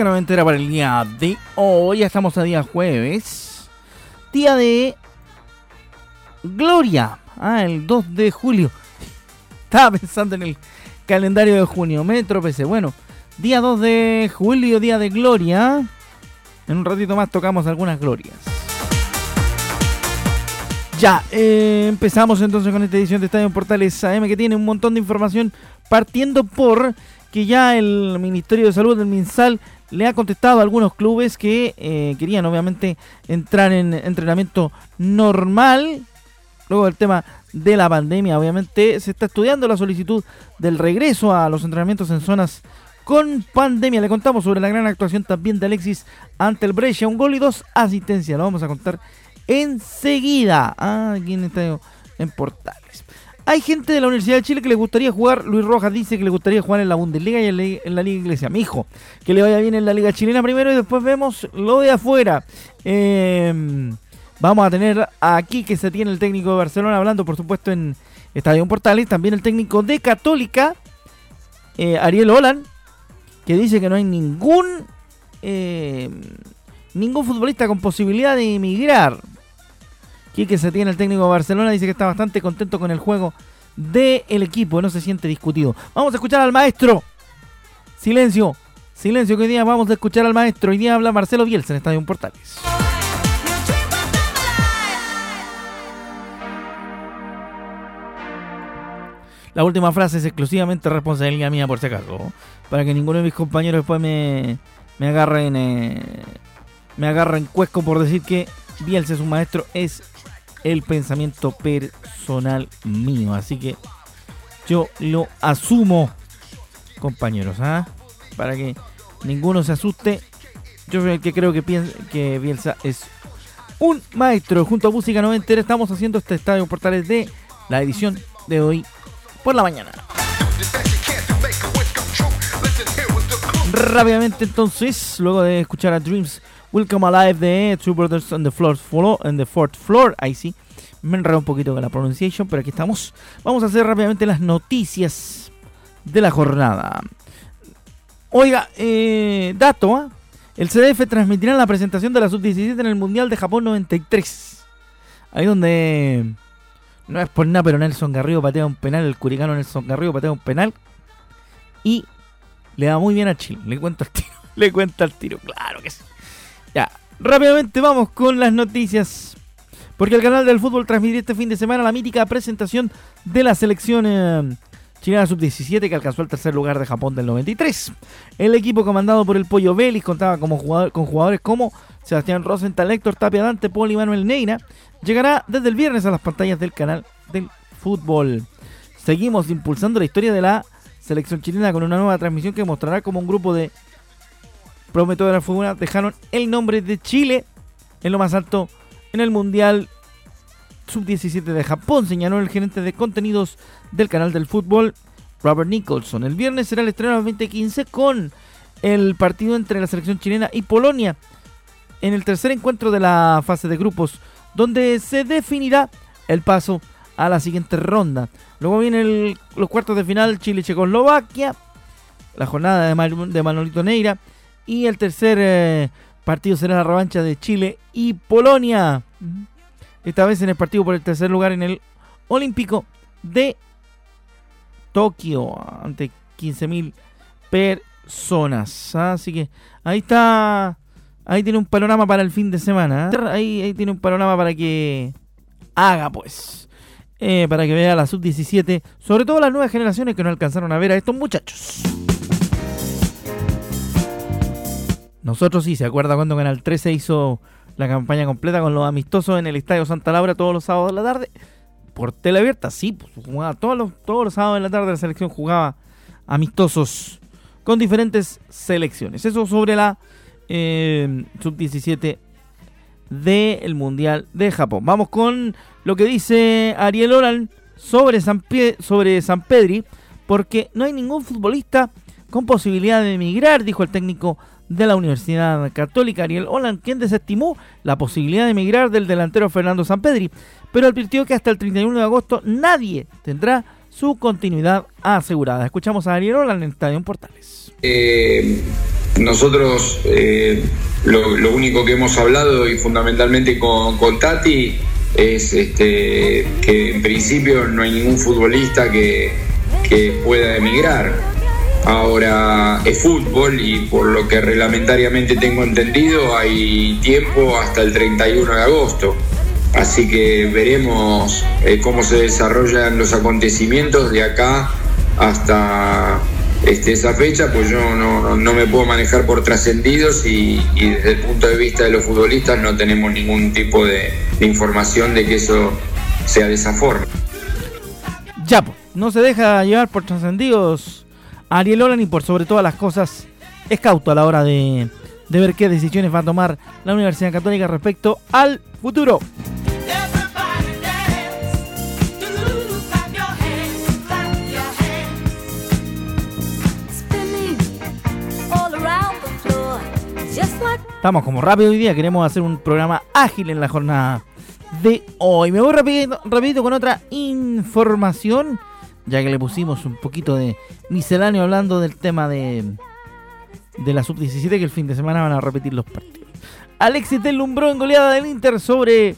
Música noventera para el día de hoy. Ya estamos a día jueves. Día de Gloria. Ah, el 2 de julio. Estaba pensando en el calendario de junio. Me tropecé. Bueno, día 2 de julio, día de Gloria. En un ratito más tocamos algunas glorias. Ya, eh, empezamos entonces con esta edición de Estadio Portales AM que tiene un montón de información partiendo por que ya el Ministerio de Salud del MinSal le ha contestado a algunos clubes que eh, querían obviamente entrar en entrenamiento normal. Luego del tema de la pandemia, obviamente se está estudiando la solicitud del regreso a los entrenamientos en zonas con pandemia. Le contamos sobre la gran actuación también de Alexis ante el Brescia, un gol y dos asistencias. Lo vamos a contar enseguida. Ah, aquí en Estadio en Portales. Hay gente de la Universidad de Chile que le gustaría jugar, Luis Rojas dice que le gustaría jugar en la Bundesliga y en la, Liga Iglesia. Mi hijo, que le vaya bien en la Liga Chilena primero y después vemos lo de afuera. Em, vamos a tener aquí que se tiene el técnico de Barcelona hablando, por supuesto, en Estadio Portales. También el técnico de Católica, eh, Ariel Olan, que dice que no hay ningún, em, ningún futbolista con posibilidad de emigrar Quique tiene el técnico de Barcelona, dice que está bastante contento con el juego del equipo, no se siente discutido. Vamos a escuchar al maestro. Silencio, silencio que hoy día vamos a escuchar al maestro. Hoy día habla Marcelo Bielsa en Estadio Portales. La última frase es exclusivamente responsabilidad mía por si acaso. Para que ninguno de mis compañeros después me, me agarren eh, me agarren cuesco por decir que Bielsa es un maestro. Es el pensamiento personal mío. Así que yo lo asumo, compañeros, ¿ah? para que ninguno se asuste. Yo soy el que creo que, piensa, que Bielsa es un maestro. Junto a Música Noventera estamos haciendo este estadio portales de la edición de hoy por la mañana. Rápidamente entonces, luego de escuchar a Dreams Welcome Alive de Two Brothers on the, floor, on the Fourth Floor. Ahí sí, me enredo un poquito con la pronunciación, pero aquí estamos. Vamos a hacer rápidamente las noticias de la jornada. Oiga, eh, dato, ¿ah? el CDF transmitirá la presentación de la Sub-17 en el Mundial de Japón 93. Ahí donde, no es por nada, pero Nelson Garrido patea un penal, el curicano Nelson Garrido patea un penal. Y le da muy bien a Chile, le cuento al tiro, le cuento al tiro, claro que sí. Ya, rápidamente vamos con las noticias. Porque el canal del fútbol transmitió este fin de semana la mítica presentación de la selección eh, chilena sub-17 que alcanzó el tercer lugar de Japón del 93. El equipo comandado por el Pollo Vélez contaba como jugador, con jugadores como Sebastián Rosenthal, Héctor Tapia Dante, Paul y Manuel Neira. Llegará desde el viernes a las pantallas del canal del fútbol. Seguimos impulsando la historia de la selección chilena con una nueva transmisión que mostrará como un grupo de de la figura dejaron el nombre de Chile en lo más alto en el Mundial Sub-17 de Japón, señaló el gerente de contenidos del canal del fútbol, Robert Nicholson. El viernes será el estreno del 2015 con el partido entre la selección chilena y Polonia en el tercer encuentro de la fase de grupos, donde se definirá el paso a la siguiente ronda. Luego vienen los cuartos de final Chile-Checoslovaquia, la jornada de Manolito Neira y el tercer eh, partido será la revancha de Chile y Polonia. Esta vez en el partido por el tercer lugar en el Olímpico de Tokio ante 15.000 personas. Así que ahí está. Ahí tiene un panorama para el fin de semana. ¿eh? Ahí, ahí, tiene un panorama para que haga, pues. Eh, para que vea la sub-17. Sobre todo las nuevas generaciones que no alcanzaron a ver a estos muchachos. Nosotros sí, ¿se acuerda cuando Canal 13 hizo la campaña completa con los amistosos en el Estadio Santa Laura todos los sábados de la tarde? por teleabierta, sí, pues jugaba todos los, todos los sábados de la tarde la selección jugaba amistosos con diferentes selecciones. Eso sobre la eh, sub-17 del Mundial de Japón. Vamos con lo que dice Ariel Oran sobre San, sobre San Pedri, porque no hay ningún futbolista con posibilidad de emigrar, dijo el técnico de la Universidad Católica, Ariel Olan, quien desestimó la posibilidad de emigrar del delantero Fernando Sampedri, pero advirtió que hasta el 31 de agosto nadie tendrá su continuidad asegurada. Escuchamos a Ariel Olan en Estadio Portales. Eh, nosotros eh, lo, único que hemos hablado y fundamentalmente con, Tati es este, que en principio no hay ningún futbolista que pueda emigrar Ahora es fútbol y por lo que reglamentariamente tengo entendido hay tiempo hasta el 31 de agosto. Así que veremos eh, cómo se desarrollan los acontecimientos de acá hasta este, esa fecha, pues yo no, me puedo manejar por trascendidos y, desde el punto de vista de los futbolistas no tenemos ningún tipo de, de información de que eso sea de esa forma. Ya, pues, no se deja llevar por trascendidos Ariel Olan y por sobre todas las cosas es cauto a la hora de, ver qué decisiones va a tomar la Universidad Católica respecto al futuro. Estamos como rápido hoy día, queremos hacer un programa ágil en la jornada de hoy. Me voy rapidito, rapidito con otra información ya que le pusimos un poquito de misceláneo hablando del tema de, de la sub-17 que el fin de semana van a repetir los partidos. Alexis deslumbró en goleada del Inter sobre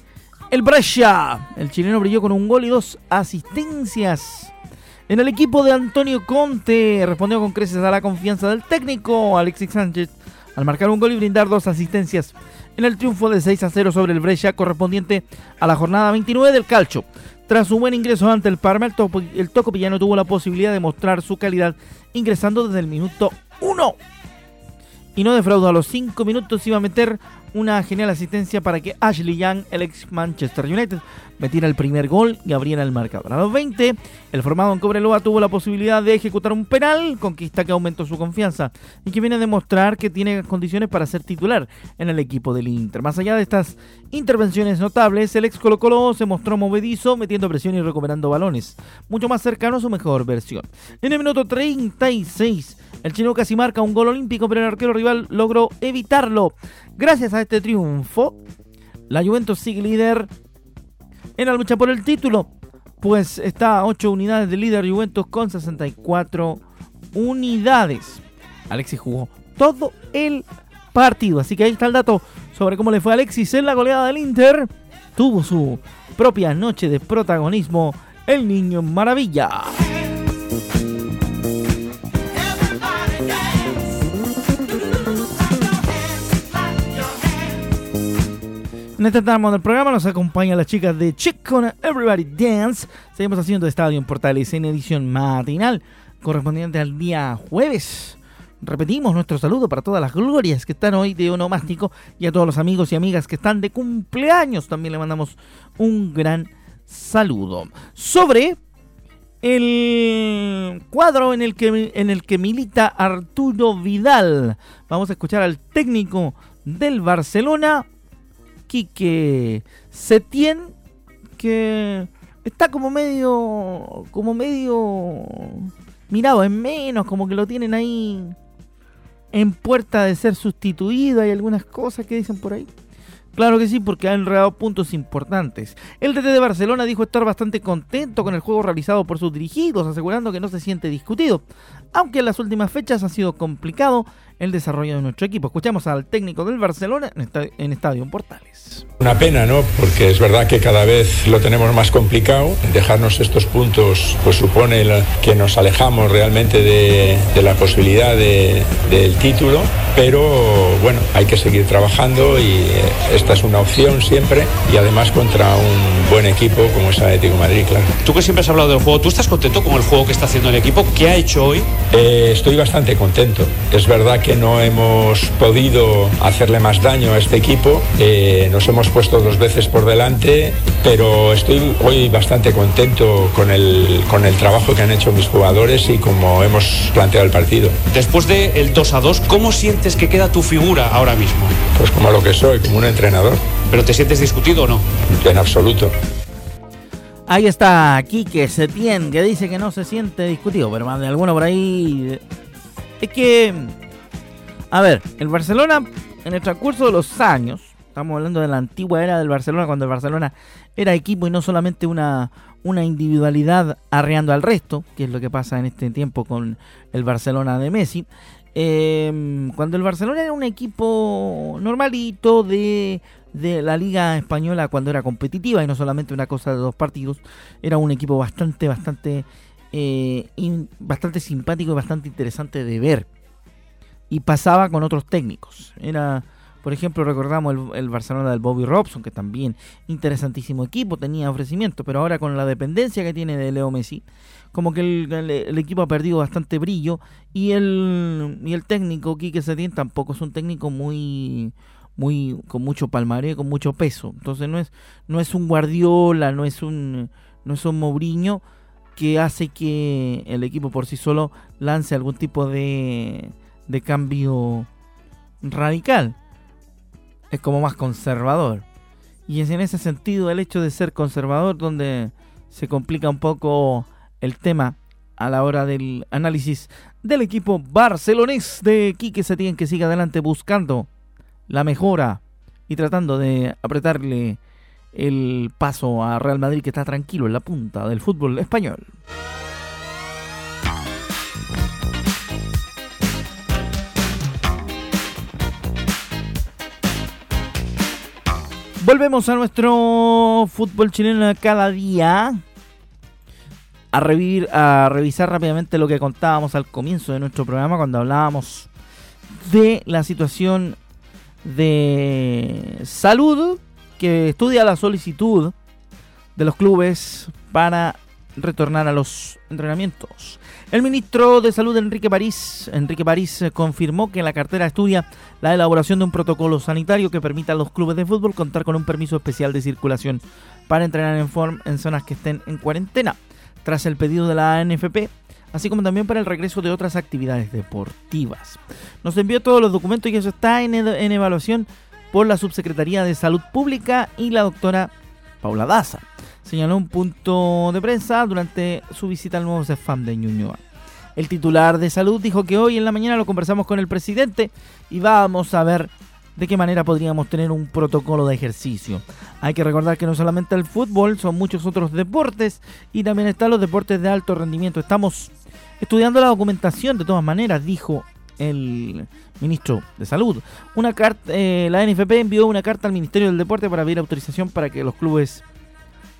el Brescia. El chileno brilló con un gol y dos asistencias. En el equipo de Antonio Conte respondió con creces a la confianza del técnico Alexis Sánchez al marcar un gol y brindar dos asistencias en el triunfo de 6 a 0 sobre el Brescia correspondiente a la jornada 29 del Calcio. Tras su buen ingreso ante el Parma, el, topo, el Tocopillano tuvo la posibilidad de mostrar su calidad ingresando desde el minuto 1. Y no defraudó a los 5 minutos, iba a meter una genial asistencia para que Ashley Young, el ex Manchester United, metiera el primer gol y abriera el marcador. A los 20, el formado en Cobreloa tuvo la posibilidad de ejecutar un penal, conquista que aumentó su confianza y que viene a demostrar que tiene condiciones para ser titular en el equipo del Inter. Más allá de estas intervenciones notables, el ex Colo Colo se mostró movedizo, metiendo presión y recuperando balones, mucho más cercano a su mejor versión. En el minuto 36, el chino casi marca un gol olímpico, pero el arquero rival logró evitarlo. Gracias a este triunfo, la Juventus sigue líder en la lucha por el título, pues está a 8 unidades de líder Juventus con 64 unidades. Alexis jugó todo el partido, así que ahí está el dato sobre cómo le fue a Alexis en la goleada del Inter. Tuvo su propia noche de protagonismo el niño maravilla. En este tramo del programa nos acompaña la chica de Chick con Everybody Dance. Seguimos haciendo Estadio en Portales en edición matinal correspondiente al día jueves. Repetimos nuestro saludo para todas las glorias que están hoy de onomástico y a todos los amigos y amigas que están de cumpleaños. También le mandamos un gran saludo. Sobre el cuadro en el que, en el que milita Arturo Vidal. Vamos a escuchar al técnico del Barcelona, que Setien, que está como medio, como medio mirado en menos, como que lo tienen ahí en puerta de ser sustituido. Hay algunas cosas que dicen por ahí. Claro que sí, porque ha enredado puntos importantes. El DT de Barcelona dijo estar bastante contento con el juego realizado por sus dirigidos, asegurando que no se siente discutido, aunque en las últimas fechas ha sido complicado el desarrollo de nuestro equipo. Escuchamos al técnico del Barcelona en, Estadio Portales. Una pena, ¿no? Porque es verdad que cada vez lo tenemos más complicado. Dejarnos estos puntos pues supone que nos alejamos realmente de, la posibilidad del título, pero bueno, hay que seguir trabajando y eh, esta es una opción siempre y además contra un buen equipo como es Atlético de Madrid, claro. Tú que siempre has hablado del juego, ¿tú estás contento con el juego que está haciendo el equipo? ¿Qué ha hecho hoy? Eh, estoy bastante contento. Es verdad que no hemos podido hacerle más daño a este equipo. Eh, nos hemos puesto dos veces por delante, pero estoy hoy bastante contento con el, con el trabajo que han hecho mis jugadores y como hemos planteado el partido. Después del 2 a 2, ¿cómo sientes que queda tu figura ahora mismo? Pues como lo que soy, como un entrenador. ¿Pero te sientes discutido o no? En absoluto. Ahí está Quique Setién, que dice que no se siente discutido, pero más de alguno por ahí. Es que. A ver, el Barcelona, en el transcurso de los años, estamos hablando de la antigua era del Barcelona, cuando el Barcelona era equipo y no solamente una, una individualidad arreando al resto, que es lo que pasa en este tiempo con el Barcelona de Messi. Eh, cuando el Barcelona era un equipo normalito de de la Liga Española cuando era competitiva y no solamente una cosa de dos partidos, era un equipo bastante, bastante, eh, bastante simpático y bastante interesante de ver. Y pasaba con otros técnicos. Era, por ejemplo, recordamos el, Barcelona del Bobby Robson, que también interesantísimo equipo, tenía ofrecimiento, pero ahora con la dependencia que tiene de Leo Messi, como que el, equipo ha perdido bastante brillo y el, y el técnico Quique Setién tampoco es un técnico muy muy con mucho palmaré, con mucho peso. Entonces no es no es un Guardiola, no es un no es un Mourinho que hace que el equipo por sí solo lance algún tipo de de cambio radical. Es como más conservador. Y es en ese sentido el hecho de ser conservador donde se complica un poco el tema a la hora del análisis del equipo barcelonés de Quique Setién que sigue adelante buscando la mejora y tratando de apretarle el paso a Real Madrid que está tranquilo en la punta del fútbol español. Volvemos a nuestro fútbol chileno cada día. A, revivir, a revisar rápidamente lo que contábamos al comienzo de nuestro programa cuando hablábamos de la situación de salud que estudia la solicitud de los clubes para retornar a los entrenamientos. El ministro de Salud Enrique París, Enrique París confirmó que la cartera estudia la elaboración de un protocolo sanitario que permita a los clubes de fútbol contar con un permiso especial de circulación para entrenar en form en zonas que estén en cuarentena. Tras el pedido de la ANFP, así como también para el regreso de otras actividades deportivas. Nos envió todos los documentos y eso está en, evaluación por la Subsecretaría de Salud Pública y la doctora Paula Daza. Señaló un punto de prensa durante su visita al nuevo CEFAM de Ñuñoa. El titular de salud dijo que hoy en la mañana lo conversamos con el presidente y vamos a ver de qué manera podríamos tener un protocolo de ejercicio. Hay que recordar que no solamente el fútbol, son muchos otros deportes y también están los deportes de alto rendimiento. Estamos estudiando la documentación de todas maneras, dijo el ministro de Salud. Una carta, eh, la NFP envió una carta al Ministerio del Deporte para pedir autorización para que los clubes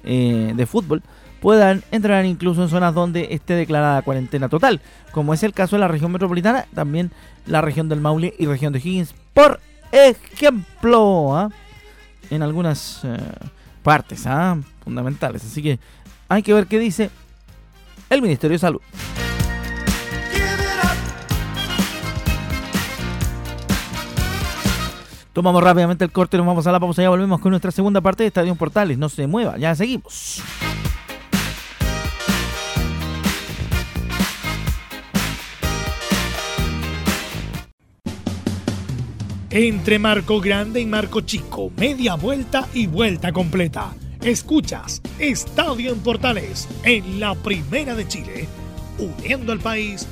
eh, de fútbol puedan entrar incluso en zonas donde esté declarada cuarentena total, como es el caso de la región metropolitana, también la región del Maule y región de Higgins, por ejemplo, ¿ah? en algunas eh, partes ¿ah? fundamentales. Así que hay que ver qué dice el Ministerio de Salud. Tomamos rápidamente el corte, nos vamos a la pausa ya volvemos con nuestra segunda parte de Estadio Portales. No se mueva, ya seguimos. Entre Marco Grande y Marco Chico, media vuelta y vuelta completa. Escuchas Estadio en Portales en la Primera de Chile, uniendo al país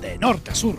de norte a sur.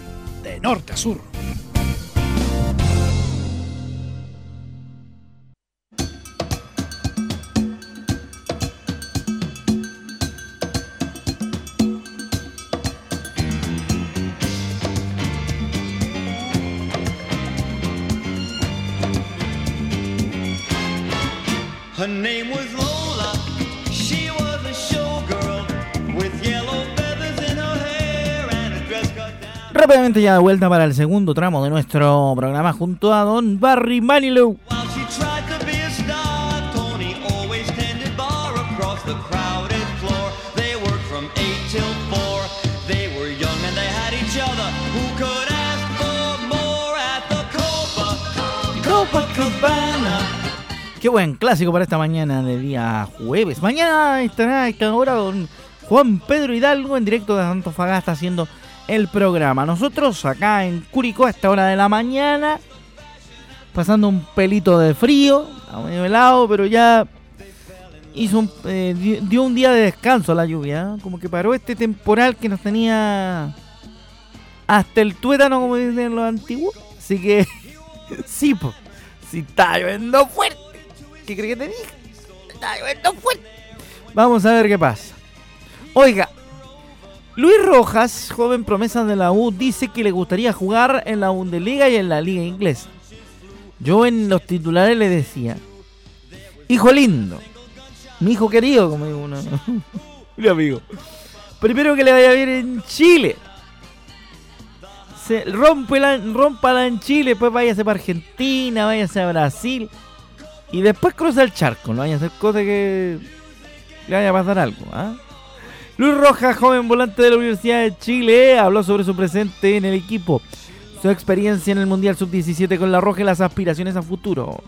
de norte a sur. Rápidamente ya de vuelta para el segundo tramo de nuestro programa junto a Don Barry Manilow. While she tried to be a star, Tony always tended bar across the crowded floor. They worked from 8 till 4. They were young and they had each other. Who could ask for more at the Copa? Copacabana. Qué buen clásico para esta mañana de día jueves. Mañana estará a esta hora don Juan Pedro Hidalgo en directo de Antofagasta haciendo el programa. Nosotros acá en Curicó a esta hora de la mañana, pasando un pelito de frío, a medio helado, pero ya hizo un, eh, di- dio un día de descanso a la lluvia. ¿eh? Como que paró este temporal que nos tenía hasta el tuétano, como dicen los antiguos. Así que, sí, pues, si está lloviendo fuerte. ¿Qué crees que te dije? Está lloviendo fuerte. Vamos a ver qué pasa. Oiga, Luis Rojas, joven promesa de la U, dice que le gustaría jugar en la Bundesliga y en la Liga Inglesa. Yo en los titulares le decía, hijo lindo, mi hijo querido, como digo uno. Mi amigo. Primero que le vaya bien en Chile. Se rómpela, rómpala en Chile, después váyase para Argentina, váyase a Brasil. Y después cruza el charco, no vaya a hacer cosas que le vaya a pasar algo. ¿ah? Luis Rojas, joven volante de la Universidad de Chile, habló sobre su presente en el equipo, su experiencia en el Mundial Sub-17 con la Roja y las aspiraciones a futuro.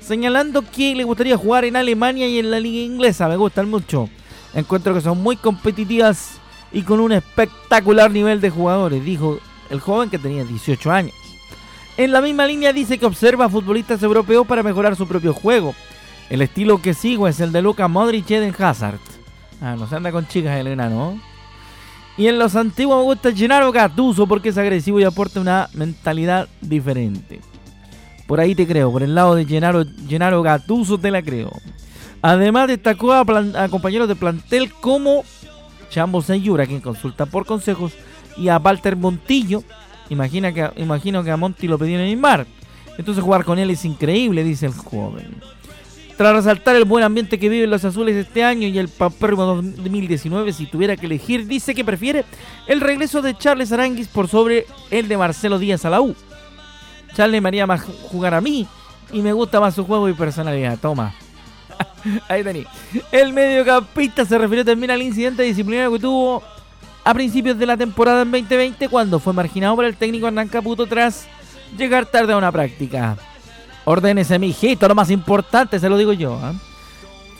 Señalando que le gustaría jugar en Alemania y en la liga inglesa, me gustan mucho. Encuentro que son muy competitivas y con un espectacular nivel de jugadores, dijo el joven que tenía 18 años. En la misma línea dice que observa a futbolistas europeos para mejorar su propio juego. El estilo que sigo es el de Luka Modric y Eden Hazard. Ah, no se anda con chicas el enano. Y en los antiguos me gusta Gennaro Gattuso porque es agresivo y aporta una mentalidad diferente. Por ahí te creo, por el lado de Gennaro, Gennaro Gattuso te la creo. Además destacó a, compañeros de plantel como Chambo Sayura, quien consulta por consejos, y a Walter Montillo. Imagina que, imagino que a Monti lo pedí en el mar. Entonces jugar con él es increíble, dice el joven. Tras resaltar el buen ambiente que viven los azules este año y el paupérrimo 2019, si tuviera que elegir, dice que prefiere el regreso de Charles Aranguis por sobre el de Marcelo Díaz a la U. Charles me haría más jugar a mí y me gusta más su juego y personalidad. Toma. Ahí tení. El mediocampista se refirió también al incidente disciplinario que tuvo a principios de la temporada en 2020 cuando fue marginado por el técnico Hernán Caputo tras llegar tarde a una práctica. Ordénese, mi hijito, lo más importante, se lo digo yo. ¿ah?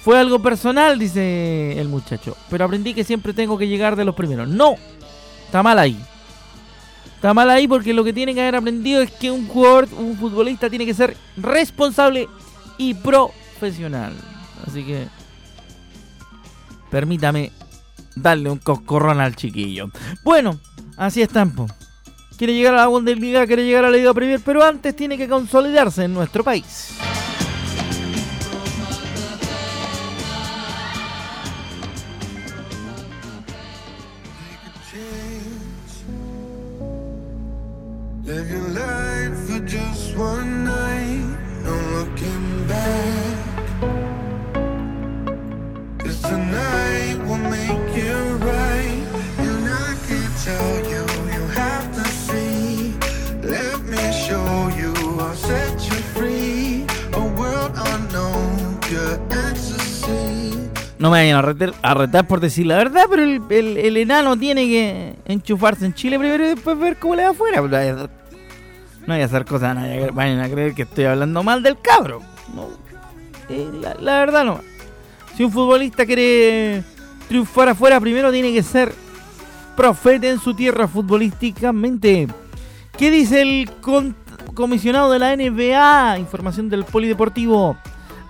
Fue algo personal, dice el muchacho. Pero aprendí que siempre tengo que llegar de los primeros. No, está mal ahí. Está mal ahí porque lo que tiene que haber aprendido es que un jugador, un futbolista tiene que ser responsable y profesional. Así que permítame darle un coscorrón al chiquillo. Bueno, así están. po. Quiere llegar a la Bundesliga, quiere llegar a la Liga Premier, pero antes tiene que consolidarse en nuestro país. A retar, por decir la verdad, pero el, el- el enano tiene que enchufarse en Chile primero y después ver cómo le va afuera. No vaya a hacer- cosas, no vayan a creer que estoy hablando mal del cabro. No. Eh, la, la verdad no. Si un futbolista quiere triunfar afuera, primero tiene que ser profeta en su tierra futbolísticamente. ¿Qué dice el comisionado de la NBA? Información del Polideportivo.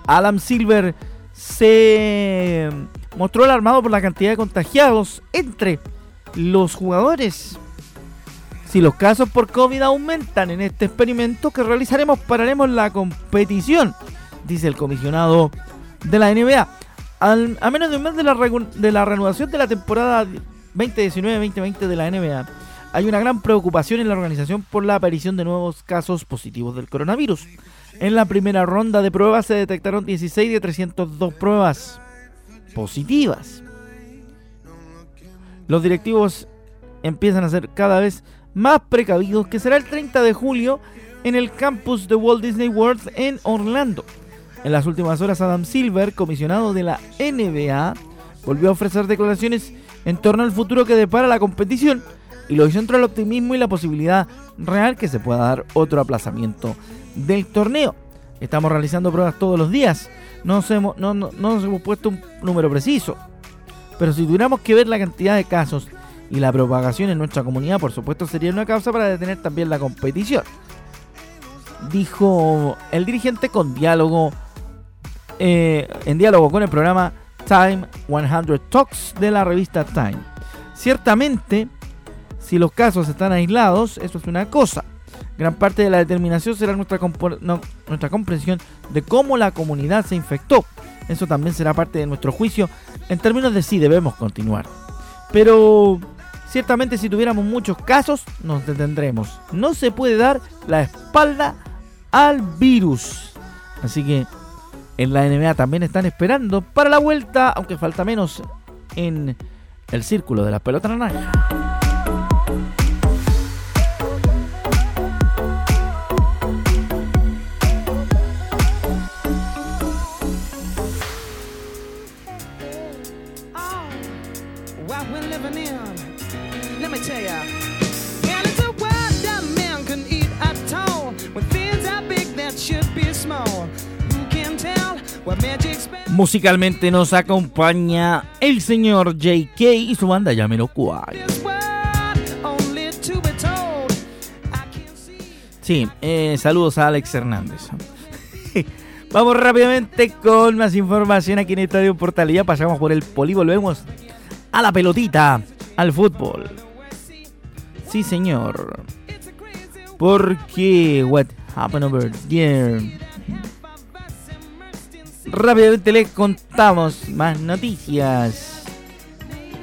Adam Silver se mostró alarmado por la cantidad de contagiados entre los jugadores. Si los casos por COVID aumentan en este experimento que realizaremos, pararemos la competición, dice el comisionado de la NBA. A menos de un mes de la, de la reanudación de la temporada 2019-2020 de la NBA, hay una gran preocupación en la organización por la aparición de nuevos casos positivos del coronavirus. En la primera ronda de pruebas se detectaron 16 de 302 pruebas positivas. Los directivos empiezan a ser cada vez más precavidos que será el 30 de julio en el campus de Walt Disney World en Orlando. En las últimas horas Adam Silver, comisionado de la NBA, volvió a ofrecer declaraciones en torno al futuro que depara la competición y lo hizo entre el optimismo y la posibilidad real que se pueda dar otro aplazamiento del torneo. Estamos realizando pruebas todos los días. No nos hemos, no, no- hemos puesto un número preciso. Pero si tuviéramos que ver la cantidad de casos y la propagación en nuestra comunidad, por supuesto sería una causa para detener también la competición. Dijo el dirigente con diálogo, eh, en diálogo con el programa Time 100 Talks de la revista Time. Ciertamente, si los casos están aislados, eso es una cosa. Gran parte de la determinación será nuestra, comprensión de cómo la comunidad se infectó. Eso también será parte de nuestro juicio en términos de si debemos continuar. Pero ciertamente si tuviéramos muchos casos, nos detendremos. No se puede dar la espalda al virus. Así que en la NBA también están esperando para la vuelta, aunque falta menos en el círculo de la pelota naranja. Musicalmente nos acompaña el señor JK y su banda Yamiroquai. Sí, eh, saludos a Alex Hernández. Vamos rápidamente con más información aquí en Estadio Portal. Ya pasamos por el poli, volvemos a la pelotita, al fútbol. Sí, señor. Porque what happened over there? Rápidamente les contamos más noticias.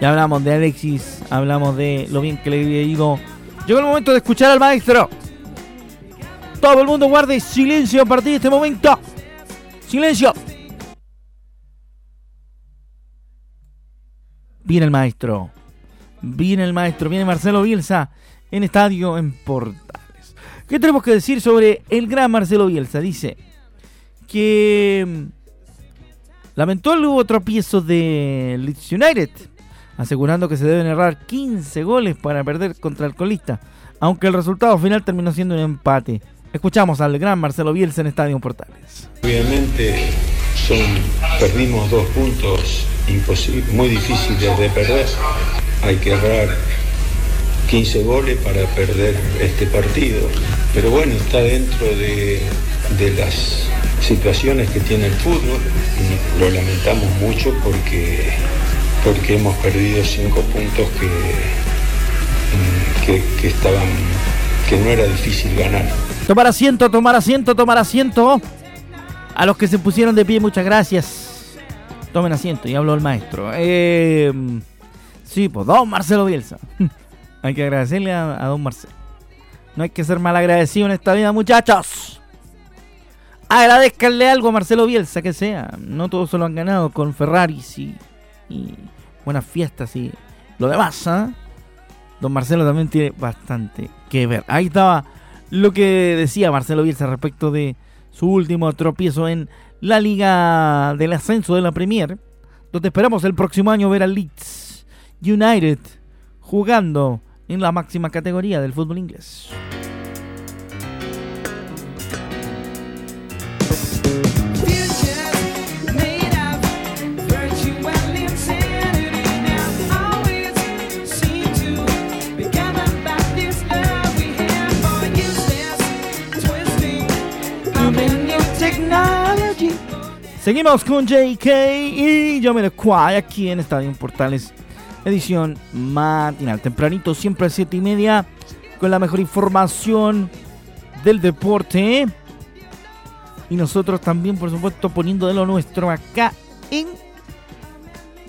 Ya hablamos de Alexis, hablamos de lo bien que le había ido. Llegó el momento de escuchar al maestro. Todo el mundo guarde silencio a partir de este momento. Silencio. Viene el maestro. Viene el maestro. Viene Marcelo Bielsa en estadio en Portales. ¿Qué tenemos que decir sobre el gran Marcelo Bielsa? Dice que lamentó el nuevo tropiezo de Leeds United, asegurando que se deben errar 15 goles para perder contra el colista, aunque el resultado final terminó siendo un empate. Escuchamos al gran Marcelo Bielsa en Estadio Portales. Obviamente perdimos dos puntos muy difíciles de perder. Hay que errar 15 goles para perder este partido. Pero bueno, está dentro de, de las situaciones que tiene el fútbol. Y lo lamentamos mucho porque, porque hemos perdido cinco puntos que, que, estaban que no era difícil ganar. Tomar asiento, tomar asiento, tomar asiento. A los que se pusieron de pie, muchas gracias. Tomen asiento, y habló el maestro. Eh, sí, pues don Marcelo Bielsa. hay que agradecerle a, a don Marcelo. No hay que ser mal agradecido en esta vida, muchachos. Agradezcanle algo a Marcelo Bielsa, que sea. No todos se lo han ganado con Ferraris y, buenas fiestas y lo demás, ¿ah? Don Marcelo también tiene bastante que ver. Ahí estaba lo que decía Marcelo Bielsa respecto de su último tropiezo en la Liga del Ascenso de la Premier, donde esperamos el próximo año ver al Leeds United jugando en la máxima categoría del fútbol inglés. Seguimos con JK y yo me Jamiroquai aquí en Estadio Portales, edición matinal. Tempranito, siempre a 7 y media, con la mejor información del deporte. Y nosotros también, por supuesto, poniendo de lo nuestro acá en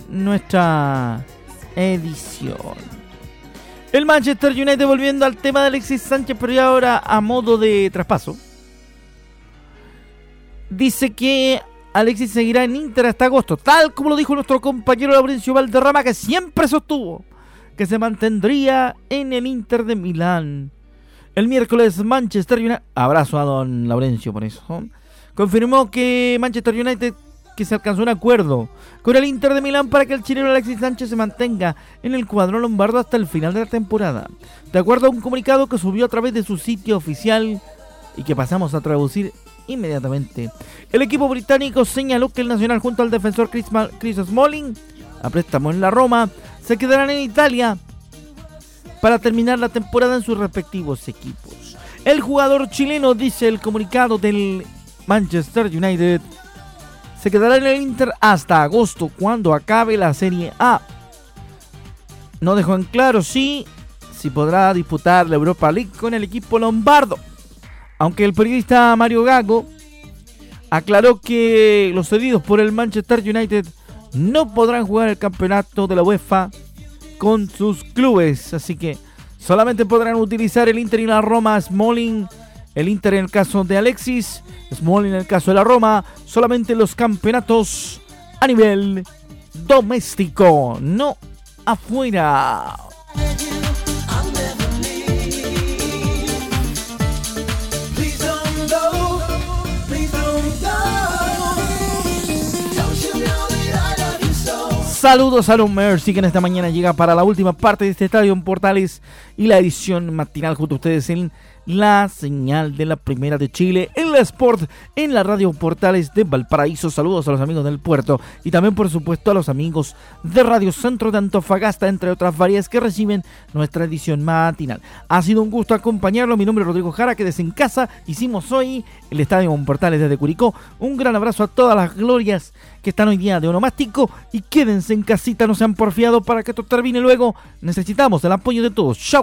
nuestra edición. El Manchester United volviendo al tema de Alexis Sánchez, pero ya ahora a modo de traspaso. Dice que Alexis seguirá en Inter hasta agosto, tal como lo dijo nuestro compañero Laurencio Valderrama, que siempre sostuvo que se mantendría en el Inter de Milán. El miércoles Manchester United, abrazo a don Laurencio por eso, confirmó que Manchester United que se alcanzó un acuerdo con el Inter de Milán para que el chileno Alexis Sánchez se mantenga en el cuadro lombardo hasta el final de la temporada. De acuerdo a un comunicado que subió a través de su sitio oficial y que pasamos a traducir inmediatamente. El equipo británico señaló que el Nacional junto al defensor Chris, Ma- Chris Smalling, a préstamo en la Roma, se quedarán en Italia para terminar la temporada en sus respectivos equipos. El jugador chileno, dice el comunicado del Manchester United, se quedará en el Inter hasta agosto cuando acabe la Serie A. No dejó en claro si, si podrá disputar la Europa League con el equipo lombardo. Aunque el periodista Mario Gago aclaró que los cedidos por el Manchester United no podrán jugar el campeonato de la UEFA con sus clubes. Así que solamente podrán utilizar el Inter y la Roma, Smalling, el Inter en el caso de Alexis, Smalling en el caso de la Roma, solamente los campeonatos a nivel doméstico, no afuera. Saludos a Aaron Mercy que en esta mañana llega para la última parte de este estadio en Portales y la edición matinal junto a ustedes en la señal de la primera de Chile, en la Sport, en la radio Portales de Valparaíso. Saludos a los amigos del puerto y también por supuesto a los amigos de Radio Centro de Antofagasta, entre otras varias que reciben nuestra edición matinal. Ha sido un gusto acompañarlo. Mi nombre es Rodrigo Jara, que desde en casa hicimos hoy el estadio Portales desde Curicó. Un gran abrazo a todas las glorias que están hoy día de onomástico y quédense en casita, no sean porfiados para que esto termine luego. Necesitamos el apoyo de todos. Chao,